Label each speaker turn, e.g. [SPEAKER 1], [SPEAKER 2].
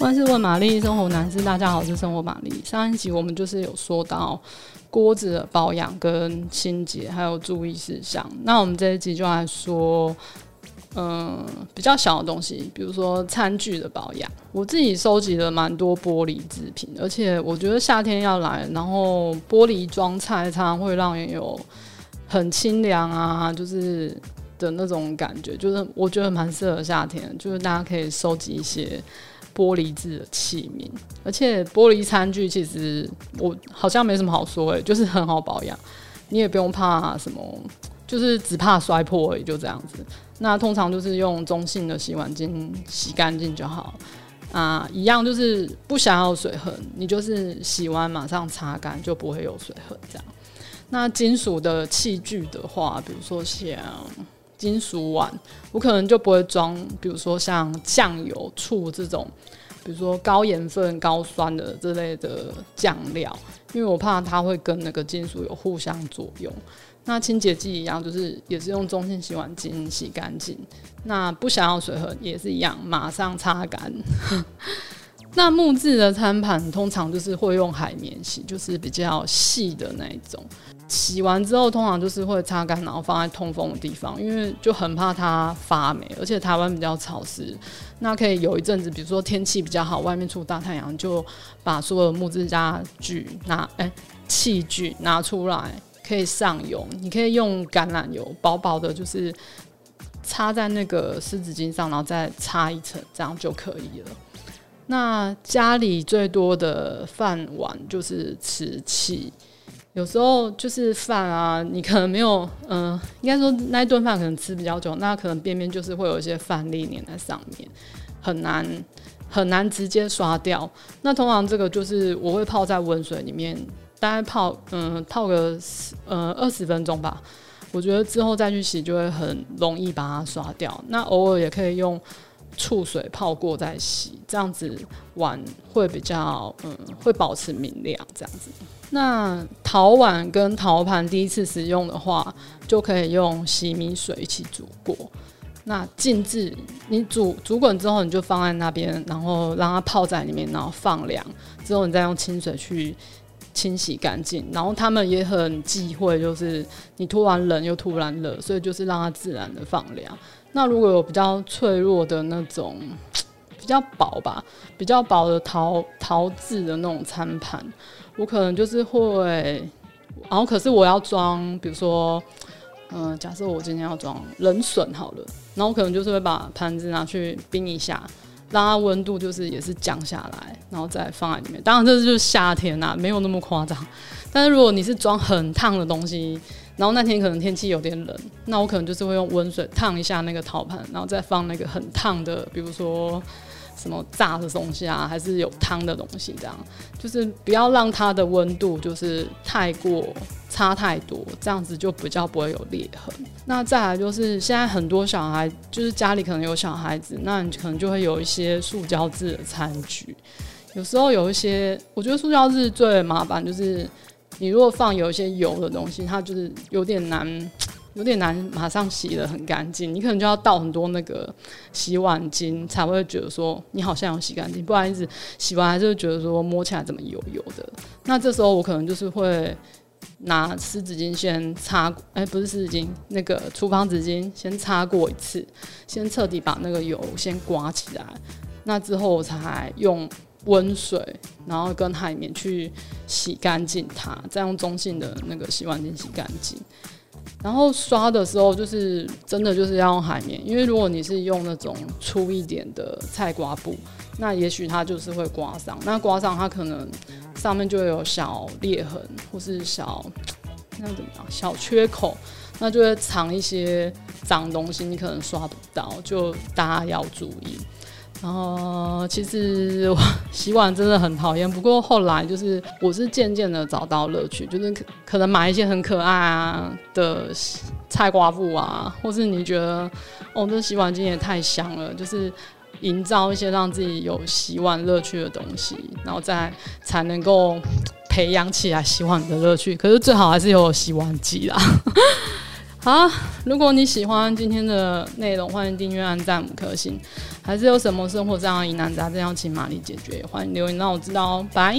[SPEAKER 1] 万事问玛丽，生活男士，大家好，我是生活玛丽。上一集我们就是有说到锅子的保养跟清洁，还有注意事项。那我们这一集就来说，嗯，比较小的东西，比如说餐具的保养。我自己收集了蛮多玻璃制品，而且我觉得夏天要来，然后玻璃装菜常常会让人有很清凉啊，就是。的那种感觉，就是我觉得蛮适合夏天，就是大家可以收集一些玻璃制的器皿，而且玻璃餐具其实我好像没什么好说诶，就是很好保养，你也不用怕什么，就是只怕摔破而已，就这样子。那通常就是用中性的洗碗巾洗干净就好啊，一样就是不想要水痕，你就是洗完马上擦干，就不会有水痕这样。那金属的器具的话，比如说像。金属碗，我可能就不会装，比如说像酱油、醋这种，比如说高盐分、高酸的这类的酱料，因为我怕它会跟那个金属有互相作用。那清洁剂一样，就是也是用中性洗碗精洗干净。那不想要水痕也是一样，马上擦干。那木质的餐盘通常就是会用海绵洗，就是比较细的那一种。洗完之后，通常就是会擦干，然后放在通风的地方，因为就很怕它发霉。而且台湾比较潮湿，那可以有一阵子，比如说天气比较好，外面出大太阳，就把所有的木质家具拿哎、器具拿出来，可以上油。你可以用橄榄油，薄薄的，就是擦在那个湿纸巾上，然后再擦一层，这样就可以了。那家里最多的饭碗就是瓷器。有时候就是饭啊，你可能没有，嗯、应该说那一顿饭可能吃比较久，那可能边边就是会有一些饭粒粘在上面，很难很难直接刷掉。那通常这个就是我会泡在温水里面，大概泡嗯、泡个呃二十分钟吧。我觉得之后再去洗就会很容易把它刷掉。那偶尔也可以用醋水泡过再洗，这样子碗会比较嗯会保持明亮这样子。那陶碗跟陶盘第一次使用的话，就可以用洗米水一起煮过。那静置，你煮煮滚之后，你就放在那边，然后让它泡在里面，然后放凉之后，你再用清水去清洗干净。然后他们也很忌讳，就是你突然冷又突然热，所以就是让它自然的放凉。那如果有比较脆弱的那种，比较薄吧，比较薄的陶陶制的那种餐盘。我可能就是会，然后可是我要装，比如说，嗯、假设我今天要装冷笋好了，然后我可能就是会把盘子拿去冰一下，让它温度就是也是降下来，然后再放在里面。当然这就是夏天呐、没有那么夸张。但是如果你是装很烫的东西，然后那天可能天气有点冷，那我可能就是会用温水烫一下那个陶盘，然后再放那个很烫的，比如说。什么炸的东西啊，还是有汤的东西，这样就是不要让它的温度就是太过差太多，这样子就比较不会有裂痕。那再来就是现在很多小孩，就是家里可能有小孩子，那你可能就会有一些塑胶制的餐具。有时候有一些，我觉得塑胶制最麻烦，就是你如果放有一些油的东西，它就是有点难。有点难马上洗得很干净，你可能就要倒很多那个洗碗巾才会觉得说你好像有洗干净，不然一直洗完还是会觉得说摸起来怎么油油的。那这时候我可能就是会拿湿纸巾先擦，哎、不是湿纸巾，那个厨房纸巾先擦过一次，先彻底把那个油先刮起来。那之后我才用温水，然后跟海绵去洗干净它，再用中性的那个洗碗巾洗干净。然后刷的时候，就是真的就是要用海绵，因为如果你是用那种粗一点的菜瓜布，那也许它就是会刮伤。那刮伤它可能上面就会有小裂痕，或是小那怎么样小缺口，那就会藏一些脏东西，你可能刷不到，就大家要注意。然后其实我洗碗真的很讨厌，不过后来就是我是渐渐的找到乐趣，就是可可能买一些很可爱啊的菜瓜布啊，或是你觉得哦这洗碗巾也太香了，就是营造一些让自己有洗碗乐趣的东西，然后再才能够培养起来洗碗的乐趣。可是最好还是有洗碗机啦。好，如果你喜欢今天的内容，欢迎订阅、按赞五颗星。还是有什么生活上的疑难杂症要请玛丽解决，欢迎留言让我知道哦。拜。